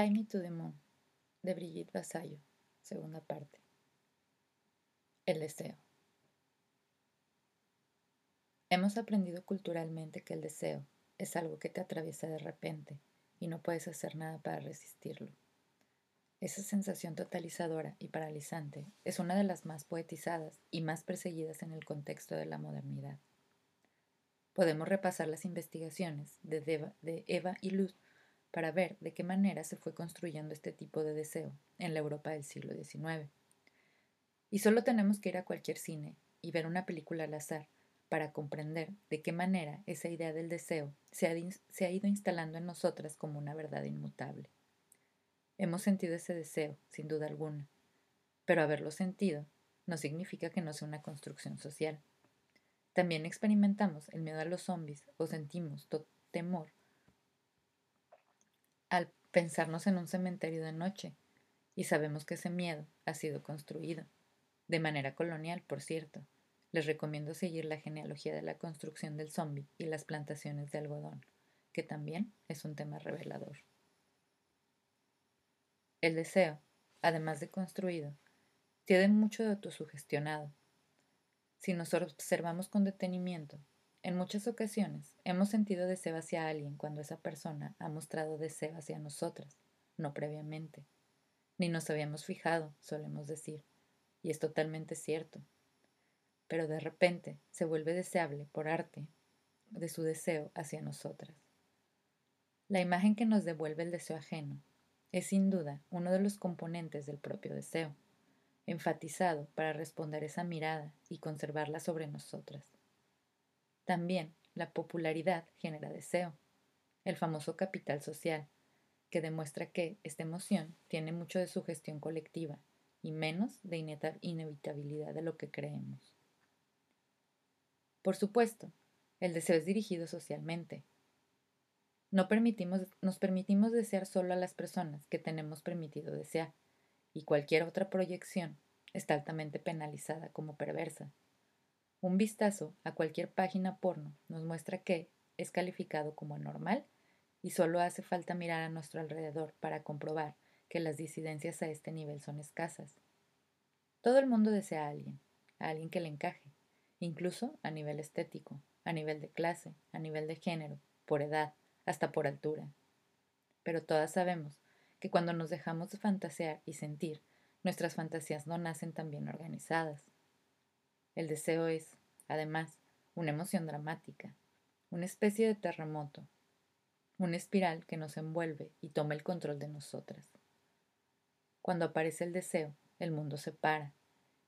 Fly to the Moon, de Brigitte Vasallo, segunda parte. El deseo. Hemos aprendido culturalmente que el deseo es algo que te atraviesa de repente y no puedes hacer nada para resistirlo. Esa sensación totalizadora y paralizante es una de las más poetizadas y más perseguidas en el contexto de la modernidad. Podemos repasar las investigaciones de, Eva y Luz para ver de qué manera se fue construyendo este tipo de deseo en la Europa del siglo XIX. Y solo tenemos que ir a cualquier cine y ver una película al azar para comprender de qué manera esa idea del deseo se ha, ido instalando en nosotras como una verdad inmutable. Hemos sentido ese deseo, sin duda alguna, pero haberlo sentido no significa que no sea una construcción social. También experimentamos el miedo a los zombies o sentimos temor al pensarnos en un cementerio de noche, y sabemos que ese miedo ha sido construido, de manera colonial, por cierto. Les recomiendo seguir la genealogía de la construcción del zombie y las plantaciones de algodón, que también es un tema revelador. El deseo, además de construido, tiene mucho de autosugestionado. Si nos observamos con detenimiento, en muchas ocasiones hemos sentido deseo hacia alguien cuando esa persona ha mostrado deseo hacia nosotras, no previamente. Ni nos habíamos fijado, solemos decir, y es totalmente cierto. Pero de repente se vuelve deseable por arte de su deseo hacia nosotras. La imagen que nos devuelve el deseo ajeno es sin duda uno de los componentes del propio deseo, enfatizado para responder esa mirada y conservarla sobre nosotras. También la popularidad genera deseo, el famoso capital social, que demuestra que esta emoción tiene mucho de su gestión colectiva y menos de inevitabilidad de lo que creemos. Por supuesto, el deseo es dirigido socialmente. No permitimos, nos permitimos desear solo a las personas que tenemos permitido desear, y cualquier otra proyección está altamente penalizada como perversa. Un vistazo a cualquier página porno nos muestra que es calificado como anormal y solo hace falta mirar a nuestro alrededor para comprobar que las disidencias a este nivel son escasas. Todo el mundo desea a alguien, a alguien que le encaje, incluso a nivel estético, a nivel de clase, a nivel de género, por edad, hasta por altura. Pero todas sabemos que cuando nos dejamos de fantasear y sentir, nuestras fantasías no nacen tan bien organizadas. El deseo es, además, una emoción dramática, una especie de terremoto, una espiral que nos envuelve y toma el control de nosotras. Cuando aparece el deseo, el mundo se para,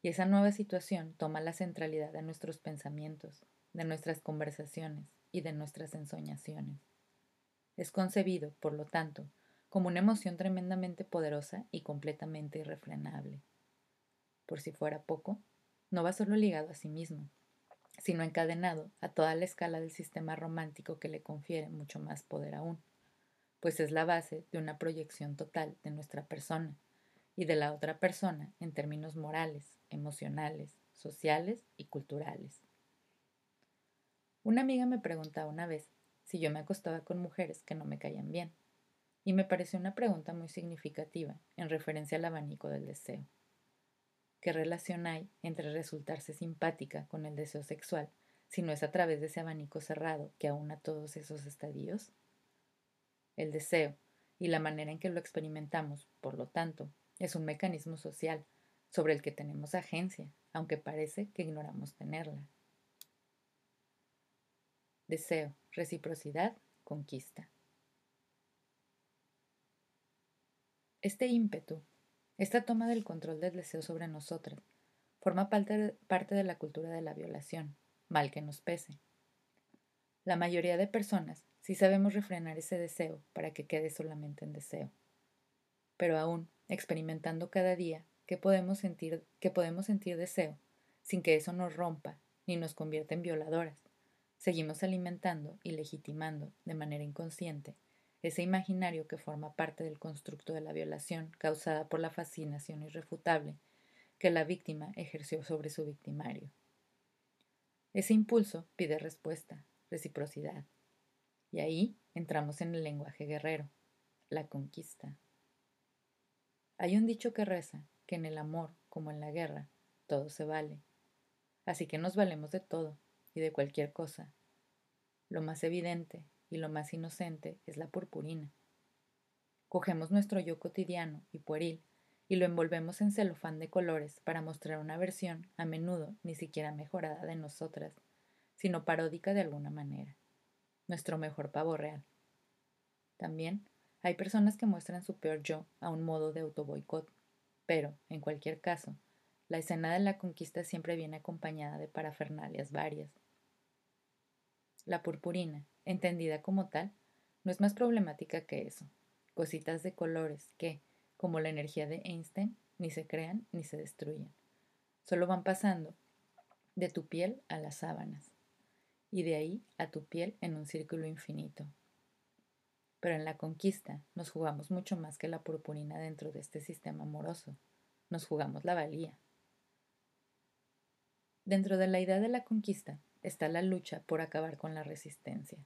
y esa nueva situación toma la centralidad de nuestros pensamientos, de nuestras conversaciones y de nuestras ensoñaciones. Es concebido, por lo tanto, como una emoción tremendamente poderosa y completamente irrefrenable. Por si fuera poco, no va solo ligado a sí mismo, sino encadenado a toda la escala del sistema romántico que le confiere mucho más poder aún, pues es la base de una proyección total de nuestra persona y de la otra persona en términos morales, emocionales, sociales y culturales. Una amiga me preguntaba una vez si yo me acostaba con mujeres que no me caían bien, y me pareció una pregunta muy significativa en referencia al abanico del deseo. ¿Qué relación hay entre resultarse simpática con el deseo sexual si no es a través de ese abanico cerrado que aúna todos esos estadios? El deseo y la manera en que lo experimentamos, por lo tanto, es un mecanismo social sobre el que tenemos agencia, aunque parece que ignoramos tenerla. Deseo, reciprocidad, conquista. Este ímpetu esta toma del control del deseo sobre nosotras forma parte, de la cultura de la violación, mal que nos pese. La mayoría de personas sí sabemos refrenar ese deseo para que quede solamente en deseo. Pero aún, experimentando cada día que podemos sentir, que podemos sentir deseo, sin que eso nos rompa ni nos convierta en violadoras, seguimos alimentando y legitimando de manera inconsciente ese imaginario que forma parte del constructo de la violación causada por la fascinación irrefutable que la víctima ejerció sobre su victimario. Ese impulso pide respuesta, reciprocidad. Y ahí entramos en el lenguaje guerrero, la conquista, Hay un dicho que reza que en el amor, como en la guerra, todo se vale. Así que nos valemos de todo y de cualquier cosa. Lo más evidente y lo más inocente es la purpurina. Cogemos nuestro yo cotidiano y pueril y lo envolvemos en celofán de colores para mostrar una versión, a menudo ni siquiera mejorada de nosotras, sino paródica de alguna manera. Nuestro mejor pavo real. También hay personas que muestran su peor yo a un modo de autoboicot, pero, en cualquier caso, la escena de la conquista siempre viene acompañada de parafernalias varias. La purpurina, entendida como tal, no es más problemática que eso. Cositas de colores que, como la energía de Einstein, ni se crean ni se destruyen. Solo van pasando de tu piel a las sábanas y de ahí a tu piel en un círculo infinito. Pero en la conquista nos jugamos mucho más que la purpurina dentro de este sistema amoroso. Nos jugamos la valía. Dentro de la idea de la conquista está la lucha por acabar con la resistencia.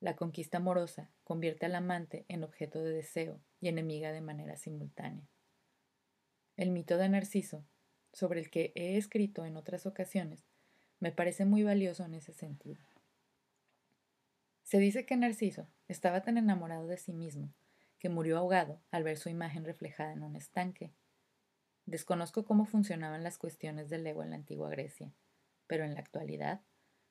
La conquista amorosa convierte al amante en objeto de deseo y enemiga de manera simultánea. El mito de Narciso, sobre el que he escrito en otras ocasiones, me parece muy valioso en ese sentido. Se dice que Narciso estaba tan enamorado de sí mismo que murió ahogado al ver su imagen reflejada en un estanque. Desconozco cómo funcionaban las cuestiones del ego en la antigua Grecia, pero en la actualidad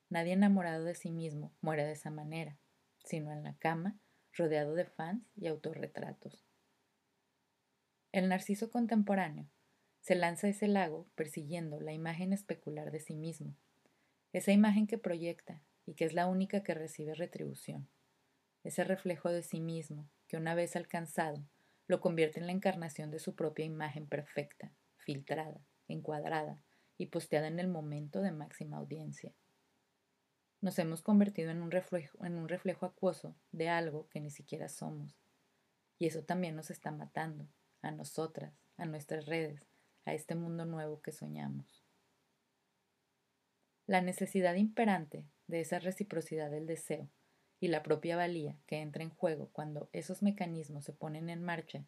nadie enamorado de sí mismo muere de esa manera, sino en la cama, rodeado de fans y autorretratos. El narciso contemporáneo se lanza a ese lago persiguiendo la imagen especular de sí mismo, esa imagen que proyecta y que es la única que recibe retribución. Ese reflejo de sí mismo, que una vez alcanzado, lo convierte en la encarnación de su propia imagen perfecta, filtrada, encuadrada y posteada en el momento de máxima audiencia. Nos hemos convertido en un reflejo, en un reflejo acuoso de algo que ni siquiera somos. Y eso también nos está matando, a nosotras, a nuestras redes, a este mundo nuevo que soñamos. La necesidad imperante de esa reciprocidad del deseo y la propia valía que entra en juego cuando esos mecanismos se ponen en marcha,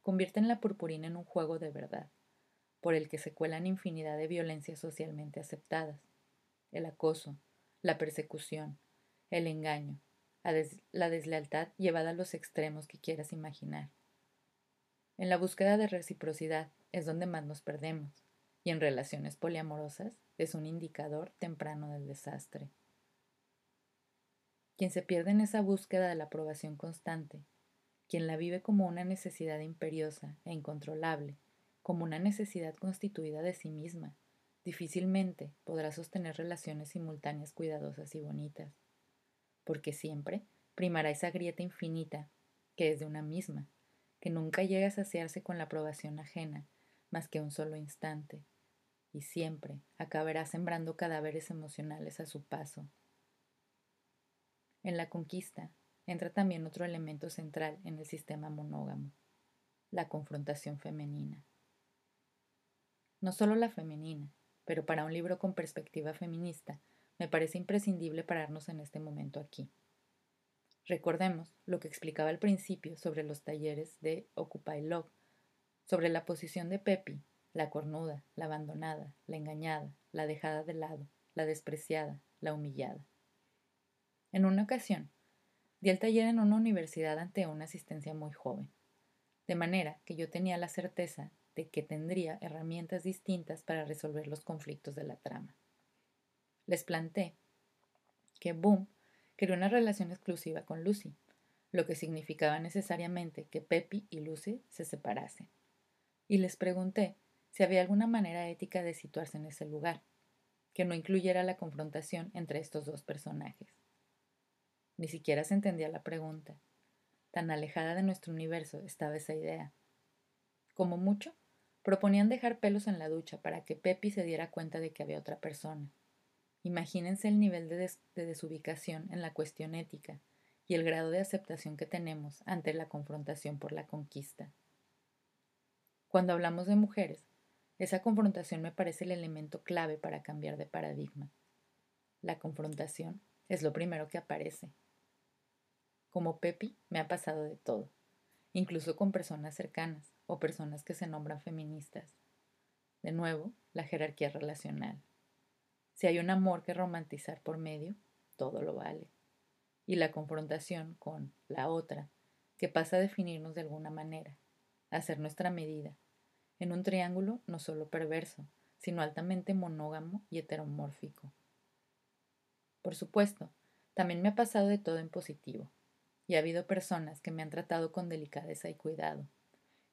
convierten la purpurina en un juego de verdad, por el que se cuelan infinidad de violencias socialmente aceptadas. El acoso, la persecución, el engaño, la deslealtad llevada a los extremos que quieras imaginar. En la búsqueda de reciprocidad es donde más nos perdemos, y en relaciones poliamorosas es un indicador temprano del desastre. Quien se pierde en esa búsqueda de la aprobación constante, quien la vive como una necesidad imperiosa e incontrolable, como una necesidad constituida de sí misma, difícilmente podrá sostener relaciones simultáneas cuidadosas y bonitas, porque siempre primará esa grieta infinita que es de una misma, que nunca llega a saciarse con la aprobación ajena más que un solo instante, y siempre acabará sembrando cadáveres emocionales a su paso. En la conquista entra también otro elemento central en el sistema monógamo, la confrontación femenina. No solo la femenina, pero para un libro con perspectiva feminista, me parece imprescindible pararnos en este momento aquí. Recordemos lo que explicaba al principio sobre los talleres de Occupy Love, sobre la posición de Pepi la cornuda, la abandonada, la engañada, la dejada de lado, la despreciada, la humillada. En una ocasión, di el taller en una universidad ante una asistencia muy joven, de manera que yo tenía la certeza de que tendría herramientas distintas para resolver los conflictos de la trama. Les planté que Boom quería una relación exclusiva con Lucy, lo que significaba necesariamente que Pepi y Lucy se separasen. Y les pregunté si había alguna manera ética de situarse en ese lugar, que no incluyera la confrontación entre estos dos personajes. Ni siquiera se entendía la pregunta. Tan alejada de nuestro universo estaba esa idea. Como mucho, proponían dejar pelos en la ducha para que Pepi se diera cuenta de que había otra persona. Imagínense el nivel de, de desubicación en la cuestión ética y el grado de aceptación que tenemos ante la confrontación por la conquista. Cuando hablamos de mujeres, esa confrontación me parece el elemento clave para cambiar de paradigma. La confrontación es lo primero que aparece. Como Pepi me ha pasado de todo. Incluso con personas cercanas o personas que se nombran feministas. De nuevo, la jerarquía relacional. Si hay un amor que romantizar por medio, todo lo vale. Y la confrontación con la otra, que pasa a definirnos de alguna manera, a ser nuestra medida, en un triángulo no solo perverso, sino altamente monógamo y heteromórfico. Por supuesto, también me ha pasado de todo en positivo, y ha habido personas que me han tratado con delicadeza y cuidado,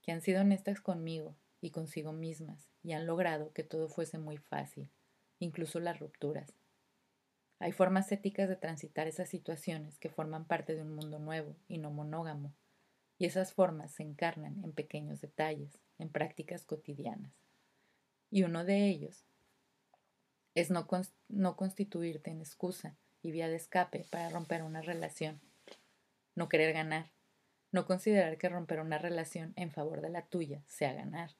que han sido honestas conmigo y consigo mismas, y han logrado que todo fuese muy fácil, incluso las rupturas. Hay formas éticas de transitar esas situaciones que forman parte de un mundo nuevo y no monógamo, y esas formas se encarnan en pequeños detalles, en prácticas cotidianas. Y uno de ellos es no, no constituirte en excusa y vía de escape para romper una relación, no querer ganar, no considerar que romper una relación en favor de la tuya sea ganar,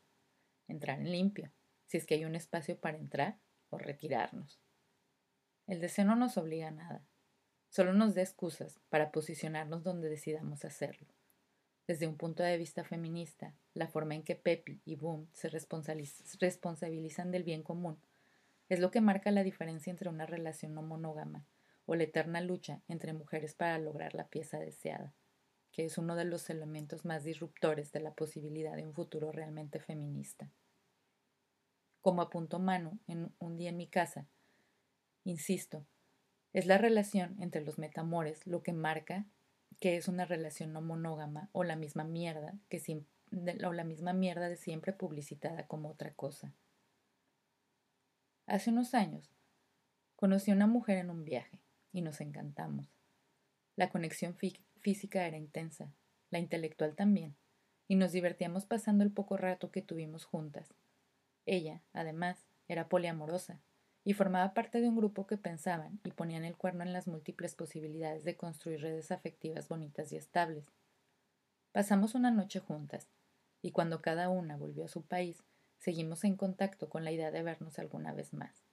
entrar en limpio, si es que hay un espacio para entrar o retirarnos. El deseo no nos obliga a nada, solo nos da excusas para posicionarnos donde decidamos hacerlo. Desde un punto de vista feminista, la forma en que Pepi y Boom se responsabilizan del bien común es lo que marca la diferencia entre una relación no monógama o la eterna lucha entre mujeres para lograr la pieza deseada, que es uno de los elementos más disruptores de la posibilidad de un futuro realmente feminista. Como apuntó Manu en un día en mi casa, insisto, es la relación entre los metamores lo que marca que es una relación no monógama o la misma mierda que o la misma mierda de siempre publicitada como otra cosa. Hace unos años conocí a una mujer en un viaje y nos encantamos. La conexión física era intensa, la intelectual también, y nos divertíamos pasando el poco rato que tuvimos juntas. Ella, además, era poliamorosa y formaba parte de un grupo que pensaban y ponían el cuerno en las múltiples posibilidades de construir redes afectivas bonitas y estables. Pasamos una noche juntas, y cuando cada una volvió a su país, seguimos en contacto con la idea de vernos alguna vez más.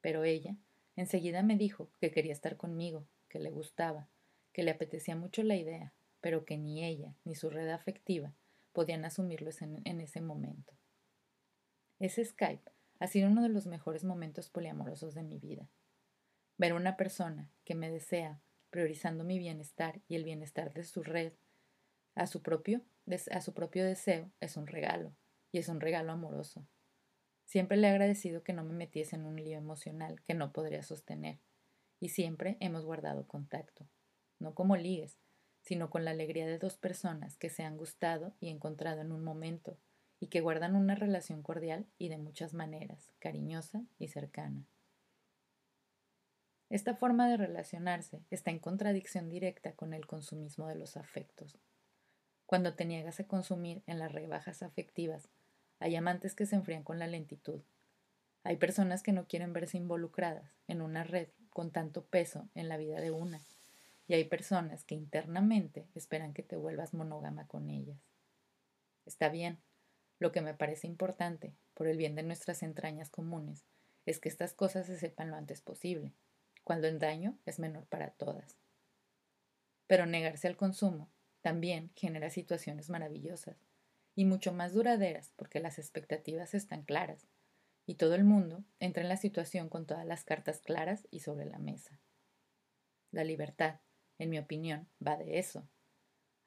Pero ella enseguida me dijo que quería estar conmigo, que le gustaba, que le apetecía mucho la idea, pero que ni ella ni su red afectiva podían asumirlo en, ese momento. Ese Skype ha sido uno de los mejores momentos poliamorosos de mi vida. Ver a una persona que me desea, priorizando mi bienestar y el bienestar de su red, a su propio, a su propio deseo, es un regalo, y es un regalo amoroso. Siempre le he agradecido que no me metiese en un lío emocional que no podría sostener, y siempre hemos guardado contacto, no como ligues, sino con la alegría de dos personas que se han gustado y encontrado en un momento y que guardan una relación cordial y de muchas maneras, cariñosa y cercana. Esta forma de relacionarse está en contradicción directa con el consumismo de los afectos. Cuando te niegas a consumir en las rebajas afectivas, hay amantes que se enfrían con la lentitud. Hay personas que no quieren verse involucradas en una red con tanto peso en la vida de una, y hay personas que internamente esperan que te vuelvas monógama con ellas. Está bien, lo que me parece importante, por el bien de nuestras entrañas comunes, es que estas cosas se sepan lo antes posible, cuando el daño es menor para todas. Pero negarse al consumo también genera situaciones maravillosas y mucho más duraderas porque las expectativas están claras y todo el mundo entra en la situación con todas las cartas claras y sobre la mesa. La libertad, en mi opinión, va de eso,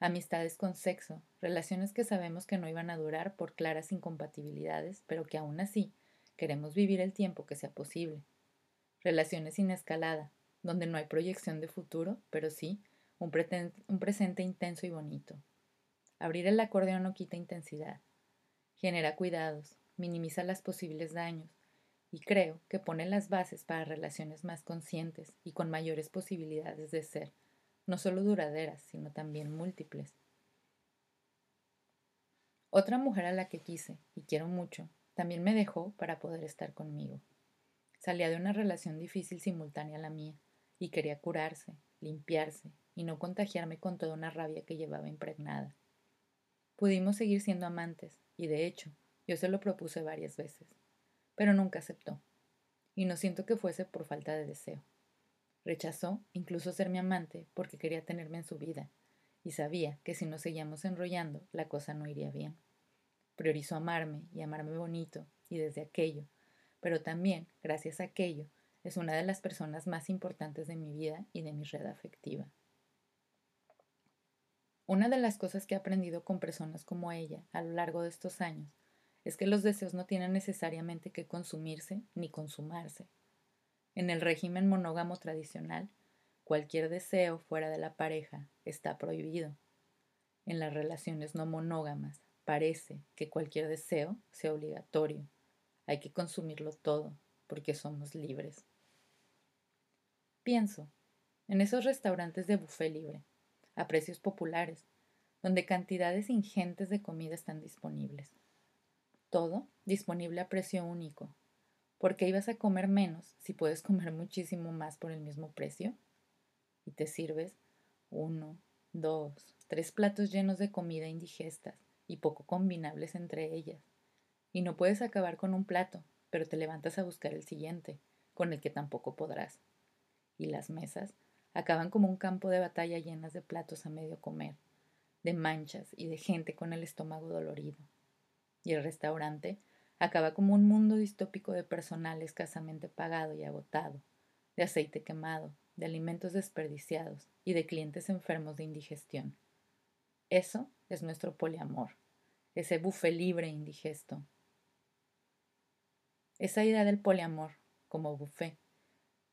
amistades con sexo, relaciones que sabemos que no iban a durar por claras incompatibilidades, pero que aún así queremos vivir el tiempo que sea posible. Relaciones sin escalada, donde no hay proyección de futuro, pero sí un, un presente intenso y bonito. Abrir el acordeón no quita intensidad, genera cuidados, minimiza las posibles daños y creo que pone las bases para relaciones más conscientes y con mayores posibilidades de ser no solo duraderas, sino también múltiples. Otra mujer a la que quise y quiero mucho, también me dejó para poder estar conmigo. Salía de una relación difícil simultánea a la mía, y quería curarse, limpiarse, y no contagiarme con toda una rabia que llevaba impregnada. Pudimos seguir siendo amantes, y de hecho, yo se lo propuse varias veces, pero nunca aceptó, y no siento que fuese por falta de deseo. Rechazó incluso ser mi amante porque quería tenerme en su vida, y sabía que si nos seguíamos enrollando la cosa no iría bien. Priorizó amarme y amarme bonito y desde aquello, pero también, gracias a aquello, es una de las personas más importantes de mi vida y de mi red afectiva. Una de las cosas que he aprendido con personas como ella a lo largo de estos años es que los deseos no tienen necesariamente que consumirse ni consumarse. En el régimen monógamo tradicional, cualquier deseo fuera de la pareja está prohibido. En las relaciones no monógamas parece que cualquier deseo sea obligatorio. Hay que consumirlo todo porque somos libres. Pienso en esos restaurantes de buffet libre, a precios populares, donde cantidades ingentes de comida están disponibles. Todo disponible a precio único. ¿Por qué ibas a comer menos si puedes comer muchísimo más por el mismo precio? Y te sirves uno, dos, tres platos llenos de comida indigestas y poco combinables entre ellas. Y no puedes acabar con un plato, pero te levantas a buscar el siguiente, con el que tampoco podrás. Y las mesas acaban como un campo de batalla llenas de platos a medio comer, de manchas y de gente con el estómago dolorido. Y el restaurante acaba como un mundo distópico de personal escasamente pagado y agotado, de aceite quemado, de alimentos desperdiciados y de clientes enfermos de indigestión. Eso es nuestro poliamor, ese buffet libre e indigesto. Esa idea del poliamor, como buffet,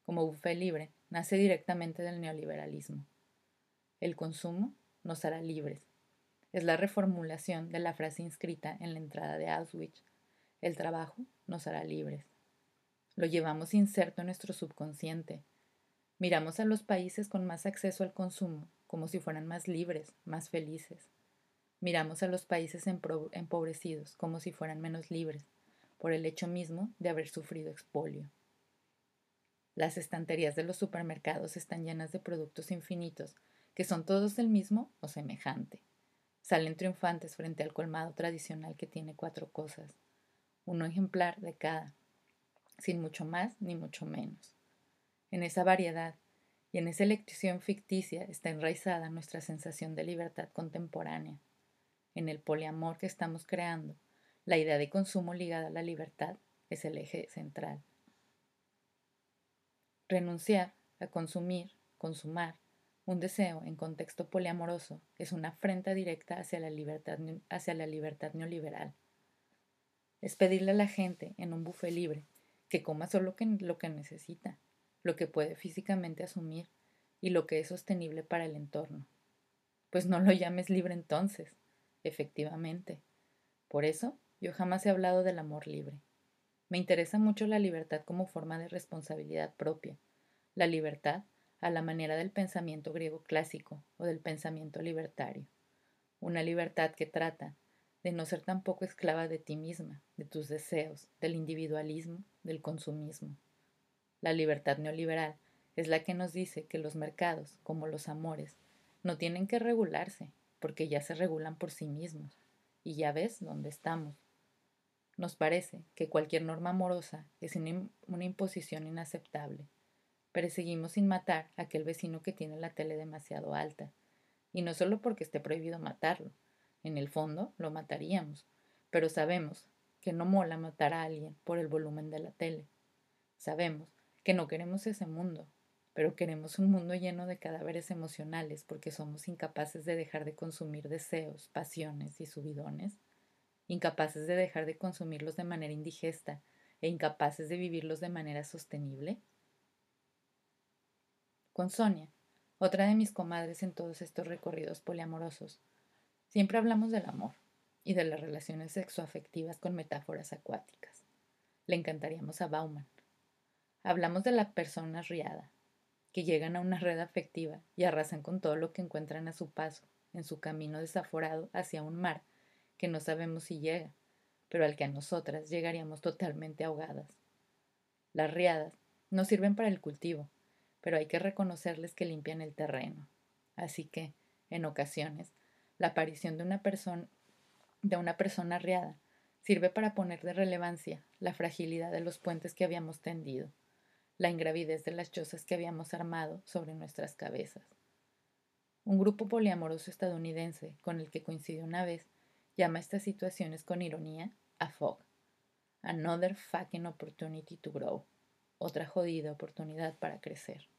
como buffet libre, nace directamente del neoliberalismo. El consumo nos hará libres. Es la reformulación de la frase inscrita en la entrada de Auschwitz. El trabajo nos hará libres. Lo llevamos inserto en nuestro subconsciente. Miramos a los países con más acceso al consumo como si fueran más libres, más felices. Miramos a los países empobrecidos como si fueran menos libres, por el hecho mismo de haber sufrido expolio. Las estanterías de los supermercados están llenas de productos infinitos, que son todos el mismo o semejante. Salen triunfantes frente al colmado tradicional que tiene cuatro cosas, uno ejemplar de cada, sin mucho más ni mucho menos. En esa variedad, y en esa elección ficticia está enraizada nuestra sensación de libertad contemporánea. En el poliamor que estamos creando, la idea de consumo ligada a la libertad es el eje central. Renunciar a consumir, consumar, un deseo en contexto poliamoroso es una afrenta directa hacia la libertad, hacia la libertad neoliberal. Es pedirle a la gente en un buffet libre que coma solo lo que necesita, lo que puede físicamente asumir y lo que es sostenible para el entorno. Pues no lo llames libre entonces, efectivamente. Por eso yo jamás he hablado del amor libre. Me interesa mucho la libertad como forma de responsabilidad propia, la libertad a la manera del pensamiento griego clásico o del pensamiento libertario, una libertad que trata de no ser tampoco esclava de ti misma, de tus deseos, del individualismo, del consumismo. La libertad neoliberal es la que nos dice que los mercados, como los amores, no tienen que regularse, porque ya se regulan por sí mismos. Y ya ves dónde estamos. Nos parece que cualquier norma amorosa es una imposición inaceptable. Perseguimos sin matar a aquel vecino que tiene la tele demasiado alta. Y no solo porque esté prohibido matarlo. En el fondo, lo mataríamos. Pero sabemos que no mola matar a alguien por el volumen de la tele. Sabemos que no queremos ese mundo, pero queremos un mundo lleno de cadáveres emocionales porque somos incapaces de dejar de consumir deseos, pasiones y subidones, incapaces de dejar de consumirlos de manera indigesta e incapaces de vivirlos de manera sostenible. Con Sonia, otra de mis comadres en todos estos recorridos poliamorosos, siempre hablamos del amor y de las relaciones sexoafectivas con metáforas acuáticas. Le encantaríamos a Bauman, Hablamos de la persona riada, que llegan a una red afectiva y arrasan con todo lo que encuentran a su paso, en su camino desaforado hacia un mar que no sabemos si llega, pero al que a nosotras llegaríamos totalmente ahogadas. Las riadas no sirven para el cultivo, pero hay que reconocerles que limpian el terreno. Así que, en ocasiones, la aparición de una persona de una persona riada sirve para poner de relevancia la fragilidad de los puentes que habíamos tendido la ingravidez de las chozas que habíamos armado sobre nuestras cabezas. Un grupo poliamoroso estadounidense con el que coincidió una vez llama estas situaciones con ironía a fog. Another fucking opportunity to grow. Otra jodida oportunidad para crecer.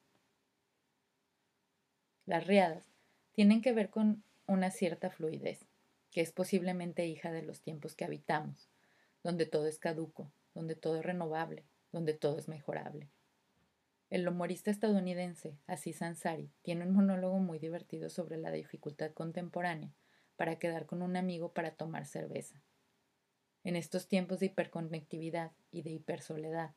Las riadas tienen que ver con una cierta fluidez, que es posiblemente hija de los tiempos que habitamos, donde todo es caduco, donde todo es renovable, donde todo es mejorable. El humorista estadounidense Aziz Ansari tiene un monólogo muy divertido sobre la dificultad contemporánea para quedar con un amigo para tomar cerveza. En estos tiempos de hiperconectividad y de hipersoledad,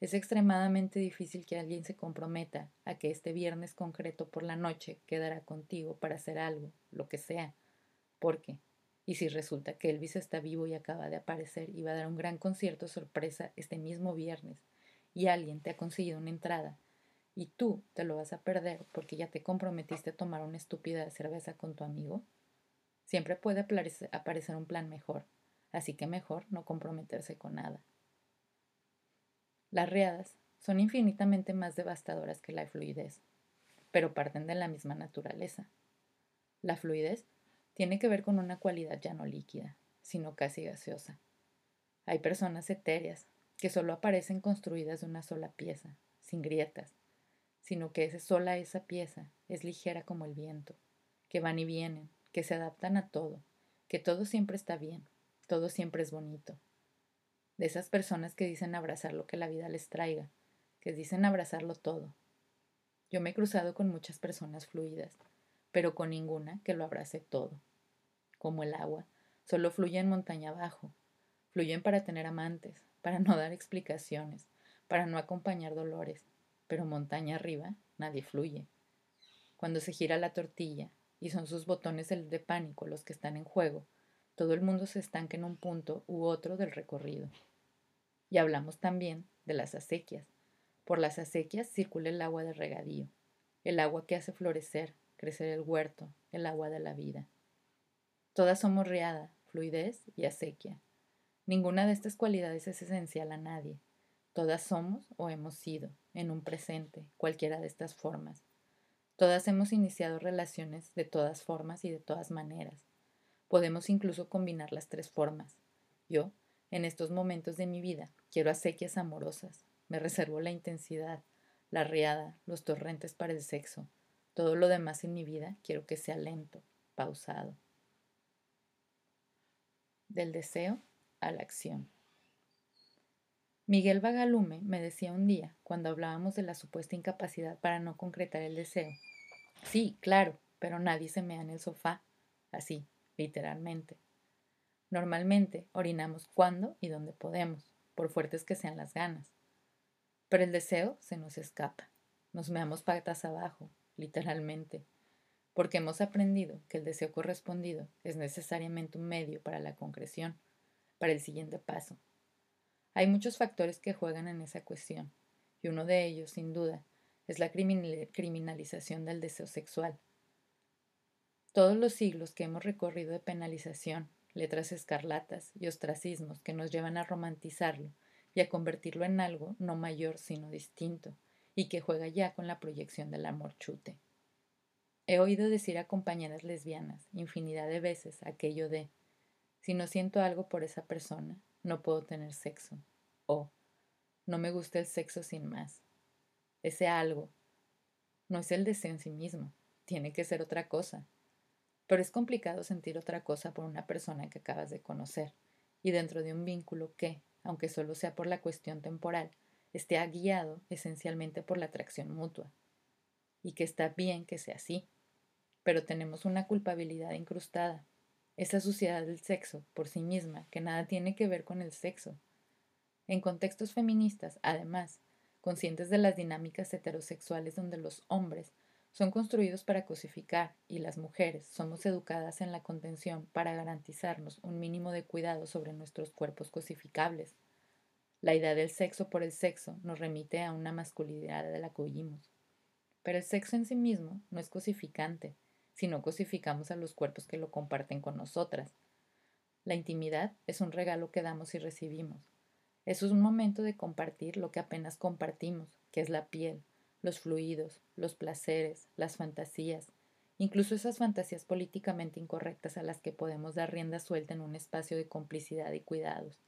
es extremadamente difícil que alguien se comprometa a que este viernes concreto por la noche quedará contigo para hacer algo, lo que sea. Porque, y si resulta que Elvis está vivo y acaba de aparecer y va a dar un gran concierto sorpresa este mismo viernes, y alguien te ha conseguido una entrada, y tú te lo vas a perder porque ya te comprometiste a tomar una estúpida cerveza con tu amigo, siempre puede aparecer un plan mejor, así que mejor no comprometerse con nada. Las riadas son infinitamente más devastadoras que la fluidez, pero parten de la misma naturaleza. La fluidez tiene que ver con una cualidad ya no líquida, sino casi gaseosa. Hay personas etéreas que solo aparecen construidas de una sola pieza, sin grietas, sino que esa sola esa pieza es ligera como el viento, que van y vienen, que se adaptan a todo, que todo siempre está bien, todo siempre es bonito, de esas personas que dicen abrazar lo que la vida les traiga, que dicen abrazarlo todo. Yo me he cruzado con muchas personas fluidas, pero con ninguna que lo abrace todo. Como el agua, solo fluye en montaña abajo. Fluyen para tener amantes, para no dar explicaciones, para no acompañar dolores, pero montaña arriba nadie fluye. Cuando se gira la tortilla y son sus botones de pánico los que están en juego, todo el mundo se estanca en un punto u otro del recorrido. Y hablamos también de las acequias. Por las acequias circula el agua de regadío, el agua que hace florecer, crecer el huerto, el agua de la vida. Todas somos riada, fluidez y acequia. Ninguna de estas cualidades es esencial a nadie. Todas somos o hemos sido, en un presente, cualquiera de estas formas. Todas hemos iniciado relaciones de todas formas y de todas maneras. Podemos incluso combinar las tres formas. Yo, en estos momentos de mi vida, quiero acequias amorosas. Me reservo la intensidad, la riada, los torrentes para el sexo. Todo lo demás en mi vida quiero que sea lento, pausado. Del deseo a la acción. Miguel Vagalume me decía un día, cuando hablábamos de la supuesta incapacidad para no concretar el deseo. Sí, claro, pero nadie se mea en el sofá. Así, literalmente. Normalmente orinamos cuando y donde podemos, por fuertes que sean las ganas. Pero el deseo se nos escapa. Nos meamos patas abajo, literalmente, porque hemos aprendido que el deseo correspondido es necesariamente un medio para la concreción, para el siguiente paso. Hay muchos factores que juegan en esa cuestión, y uno de ellos, sin duda, es la criminalización del deseo sexual. Todos los siglos que hemos recorrido de penalización, letras escarlatas y ostracismos que nos llevan a romantizarlo y a convertirlo en algo no mayor sino distinto, y que juega ya con la proyección del amor chute. He oído decir a compañeras lesbianas infinidad de veces aquello de si no siento algo por esa persona, no puedo tener sexo. O no me gusta el sexo sin más. Ese algo no es el deseo en sí mismo, tiene que ser otra cosa, pero es complicado sentir otra cosa por una persona que acabas de conocer, y dentro de un vínculo que, aunque solo sea por la cuestión temporal, esté guiado esencialmente por la atracción mutua. Y que está bien que sea así. Pero tenemos una culpabilidad incrustada, esa suciedad del sexo por sí misma, que nada tiene que ver con el sexo. En contextos feministas, además, conscientes de las dinámicas heterosexuales donde los hombres son construidos para cosificar y las mujeres somos educadas en la contención para garantizarnos un mínimo de cuidado sobre nuestros cuerpos cosificables. La idea del sexo por el sexo nos remite a una masculinidad de la que huimos. Pero el sexo en sí mismo no es cosificante, sino cosificamos a los cuerpos que lo comparten con nosotras. La intimidad es un regalo que damos y recibimos. Es un momento de compartir lo que apenas compartimos, que es la piel, los fluidos, los placeres, las fantasías incluso esas fantasías políticamente incorrectas a las que podemos dar rienda suelta en un espacio de complicidad y cuidados.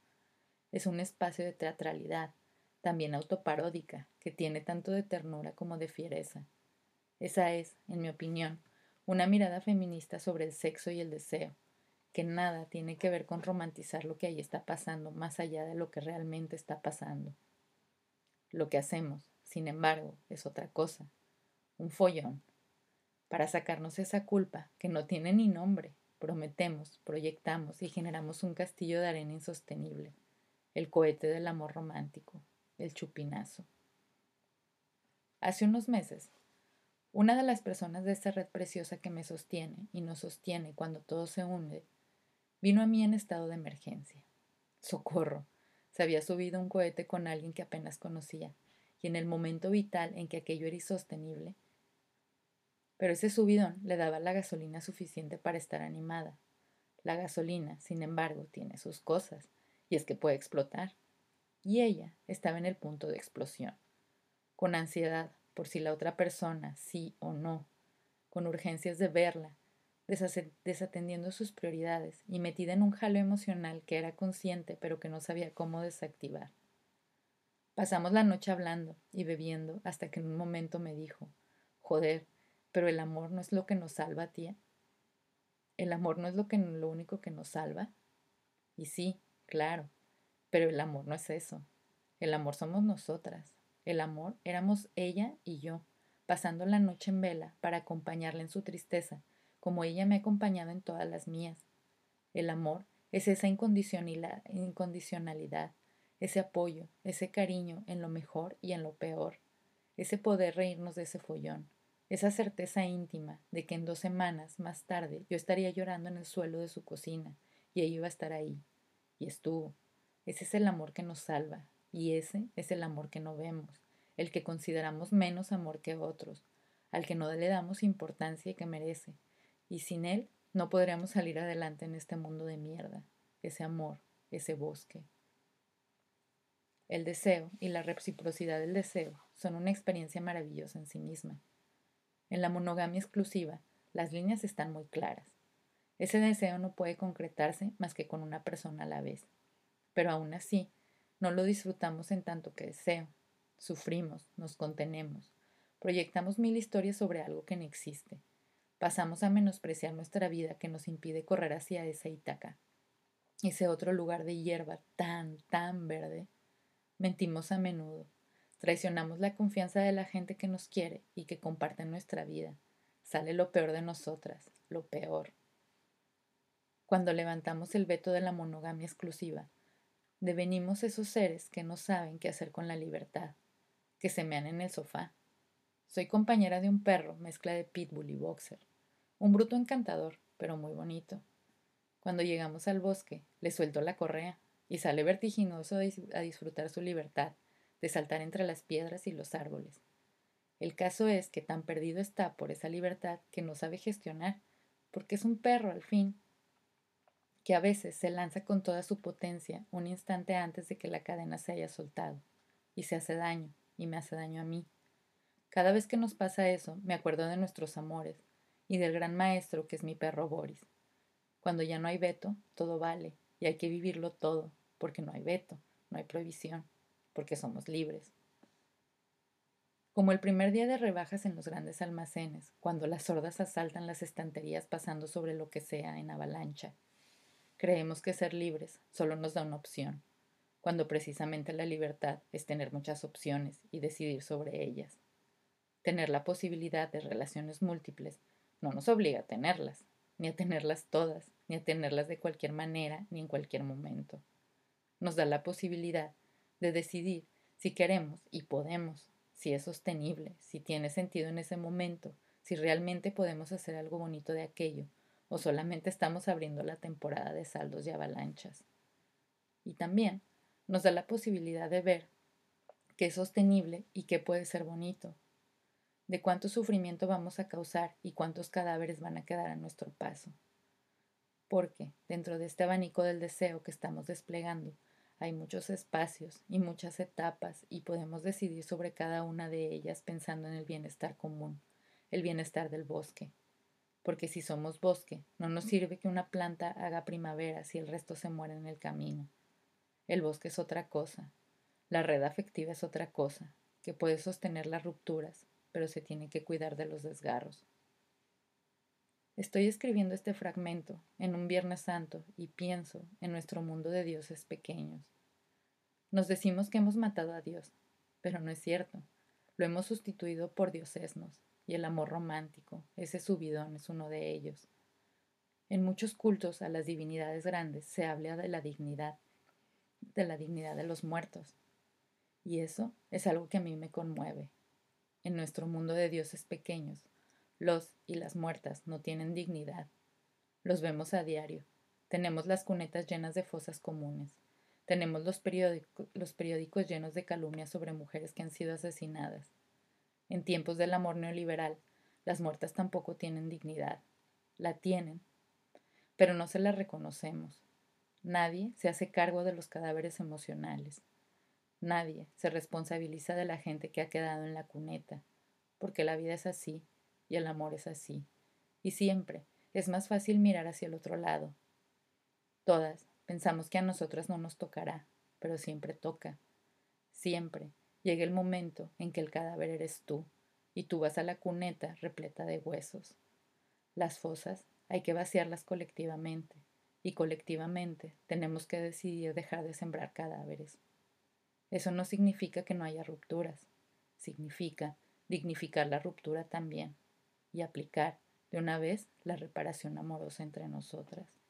Es un espacio de teatralidad, también autoparódica, que tiene tanto de ternura como de fiereza. Esa es, en mi opinión, una mirada feminista sobre el sexo y el deseo, que nada tiene que ver con romantizar lo que ahí está pasando más allá de lo que realmente está pasando. Lo que hacemos, sin embargo, es otra cosa, un follón, para sacarnos esa culpa que no tiene ni nombre. Prometemos, proyectamos y generamos un castillo de arena insostenible, el cohete del amor romántico, el chupinazo. Hace unos meses, una de las personas de esta red preciosa que me sostiene y nos sostiene cuando todo se hunde, vino a mí en estado de emergencia. Socorro. Se había subido un cohete con alguien que apenas conocía, y en el momento vital en que aquello era insostenible, pero ese subidón le daba la gasolina suficiente para estar animada. La gasolina, sin embargo, tiene sus cosas, y es que puede explotar. Y ella estaba en el punto de explosión, con ansiedad por si la otra persona, sí o no, con urgencias de verla, desatendiendo sus prioridades y metida en un jalo emocional que era consciente pero que no sabía cómo desactivar. Pasamos la noche hablando y bebiendo hasta que en un momento me dijo, joder, pero el amor no es lo que nos salva, tía. El amor no es lo, que, lo único que nos salva. Y sí, claro, pero el amor no es eso. El amor somos nosotras. El amor éramos ella y yo, pasando la noche en vela para acompañarla en su tristeza, como ella me ha acompañado en todas las mías. El amor es esa incondicionalidad, ese apoyo, ese cariño en lo mejor y en lo peor, ese poder reírnos de ese follón, esa certeza íntima de que en dos semanas más tarde yo estaría llorando en el suelo de su cocina y ella iba a estar ahí. Y estuvo. Ese es el amor que nos salva, y ese es el amor que no vemos, el que consideramos menos amor que otros, al que no le damos importancia que merece, y sin él no podríamos salir adelante en este mundo de mierda, ese amor, ese bosque. El deseo y la reciprocidad del deseo son una experiencia maravillosa en sí misma. En la monogamia exclusiva, las líneas están muy claras. Ese deseo no puede concretarse más que con una persona a la vez. Pero aún así, no lo disfrutamos en tanto que deseo. Sufrimos, nos contenemos, proyectamos mil historias sobre algo que no existe. Pasamos a menospreciar nuestra vida que nos impide correr hacia esa Ítaca, ese otro lugar de hierba tan, tan verde. Mentimos a menudo, Traicionamos la confianza de la gente que nos quiere y que comparte nuestra vida. Sale lo peor de nosotras, lo peor. Cuando levantamos el veto de la monogamia exclusiva, devenimos esos seres que no saben qué hacer con la libertad, que se mean en el sofá. Soy compañera de un perro, mezcla de pitbull y boxer. Un bruto encantador, pero muy bonito. Cuando llegamos al bosque, le suelto la correa y sale vertiginoso a disfrutar su libertad de saltar entre las piedras y los árboles. El caso es que tan perdido está por esa libertad que no sabe gestionar, porque es un perro al fin, que a veces se lanza con toda su potencia un instante antes de que la cadena se haya soltado, y se hace daño, y me hace daño a mí. Cada vez que nos pasa eso, me acuerdo de nuestros amores, y del gran maestro que es mi perro Boris. Cuando ya no hay veto, todo vale, y hay que vivirlo todo, porque no hay veto, no hay prohibición porque somos libres. Como el primer día de rebajas en los grandes almacenes, cuando las sordas asaltan las estanterías pasando sobre lo que sea en avalancha. Creemos que ser libres solo nos da una opción, cuando precisamente la libertad es tener muchas opciones y decidir sobre ellas. Tener la posibilidad de relaciones múltiples no nos obliga a tenerlas, ni a tenerlas todas, ni a tenerlas de cualquier manera, ni en cualquier momento. Nos da la posibilidad de decidir si queremos y podemos, si es sostenible, si tiene sentido en ese momento, si realmente podemos hacer algo bonito de aquello, o solamente estamos abriendo la temporada de saldos y avalanchas. Y también nos da la posibilidad de ver qué es sostenible y qué puede ser bonito, de cuánto sufrimiento vamos a causar y cuántos cadáveres van a quedar a nuestro paso. Porque, dentro de este abanico del deseo que estamos desplegando, hay muchos espacios y muchas etapas y podemos decidir sobre cada una de ellas pensando en el bienestar común, el bienestar del bosque. Porque si somos bosque, no nos sirve que una planta haga primavera si el resto se muere en el camino. El bosque es otra cosa, la red afectiva es otra cosa, que puede sostener las rupturas, pero se tiene que cuidar de los desgarros. Estoy escribiendo este fragmento en un Viernes Santo y pienso en nuestro mundo de dioses pequeños. Nos decimos que hemos matado a Dios, pero no es cierto. Lo hemos sustituido por diosesnos, y el amor romántico, ese subidón, es uno de ellos. En muchos cultos a las divinidades grandes se habla de la dignidad, de la dignidad de los muertos. Y eso es algo que a mí me conmueve. En nuestro mundo de dioses pequeños, los y las muertas no tienen dignidad. Los vemos a diario. Tenemos las cunetas llenas de fosas comunes. Tenemos los, los periódicos llenos de calumnias sobre mujeres que han sido asesinadas. En tiempos del amor neoliberal, las muertas tampoco tienen dignidad. La tienen, pero no se la reconocemos. Nadie se hace cargo de los cadáveres emocionales. Nadie se responsabiliza de la gente que ha quedado en la cuneta, porque la vida es así y el amor es así. Y siempre es más fácil mirar hacia el otro lado. Todas pensamos que a nosotras no nos tocará, pero siempre toca. Siempre llega el momento en que el cadáver eres tú, y tú vas a la cuneta repleta de huesos. Las fosas hay que vaciarlas colectivamente, y colectivamente tenemos que decidir dejar de sembrar cadáveres. Eso no significa que no haya rupturas, significa dignificar la ruptura también y aplicar de una vez la reparación amorosa entre nosotras.